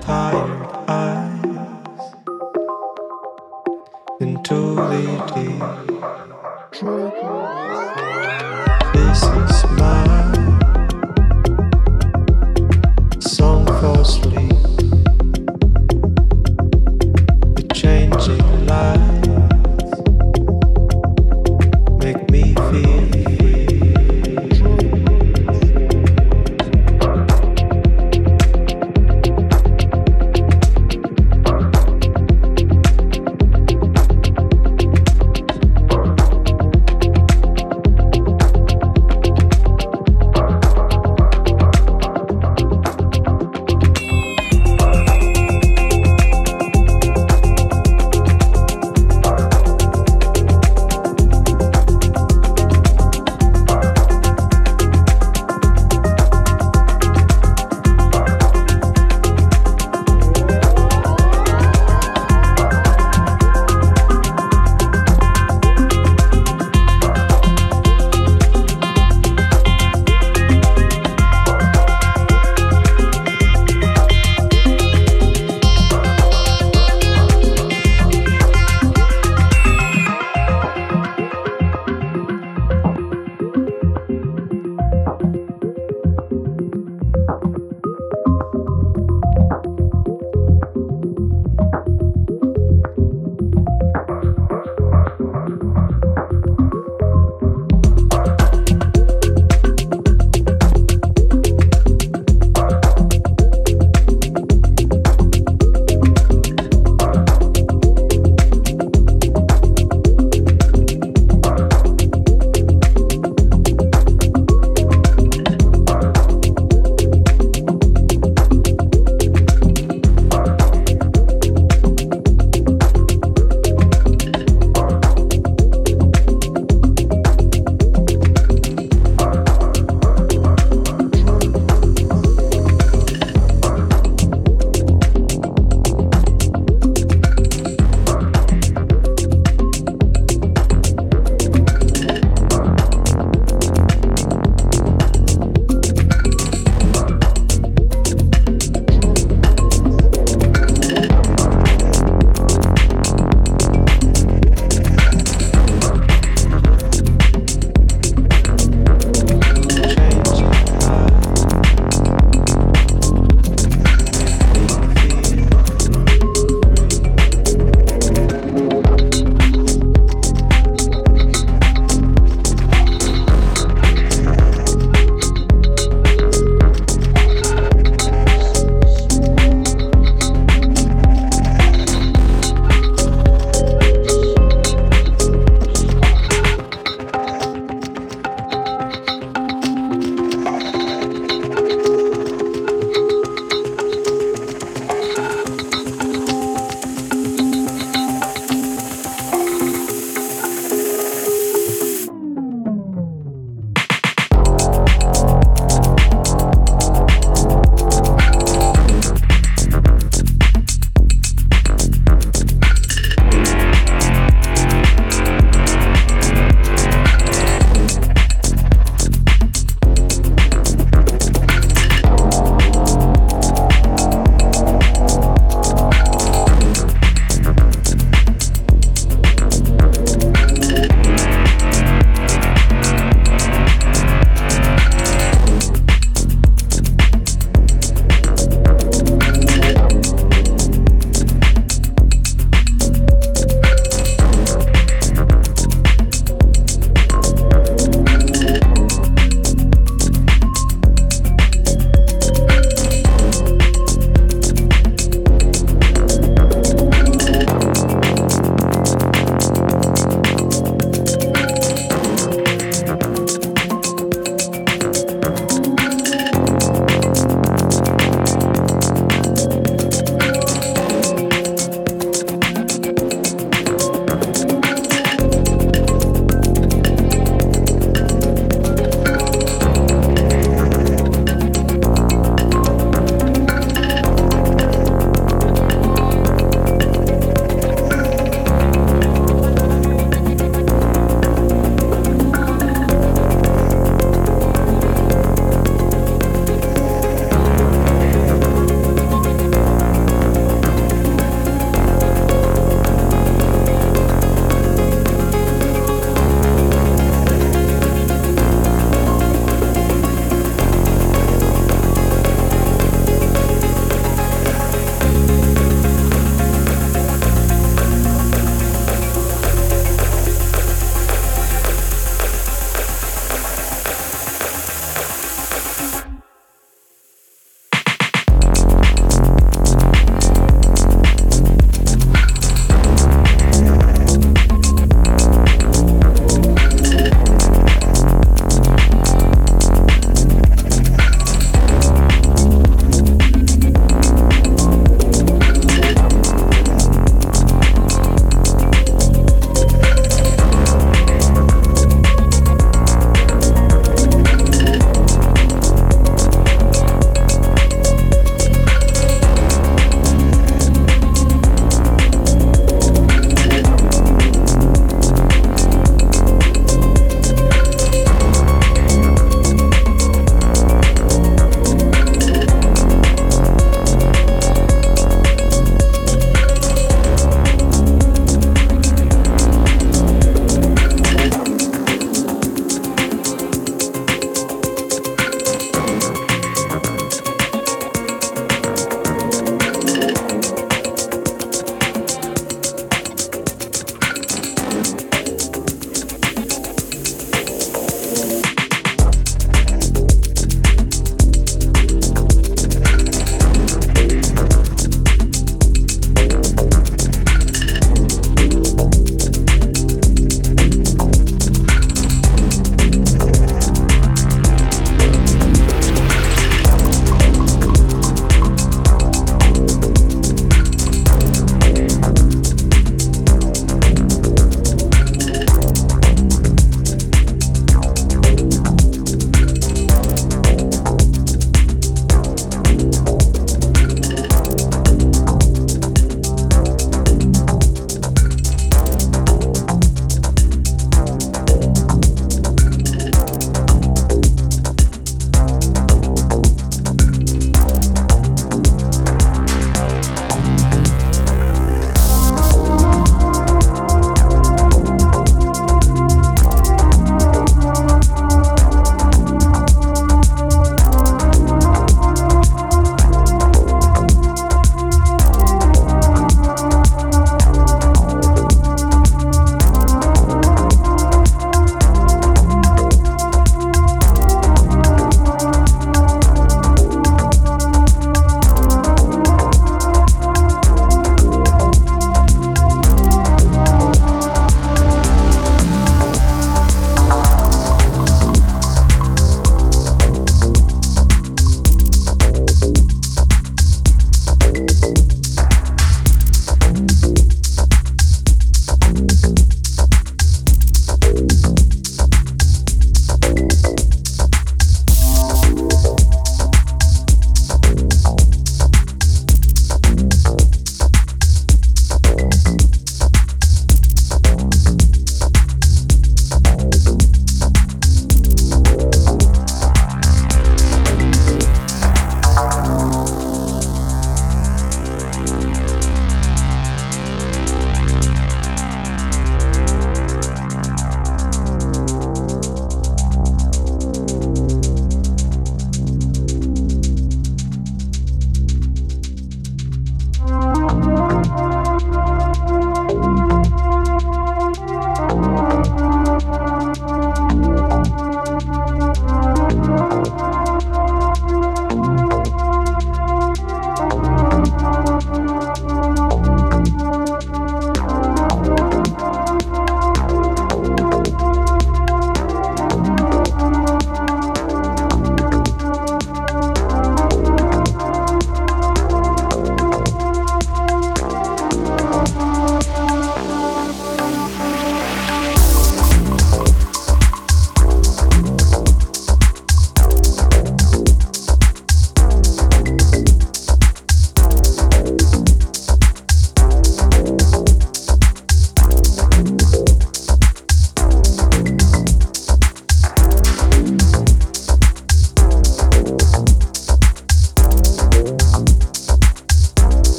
tired eyes into the deep. This is my song for.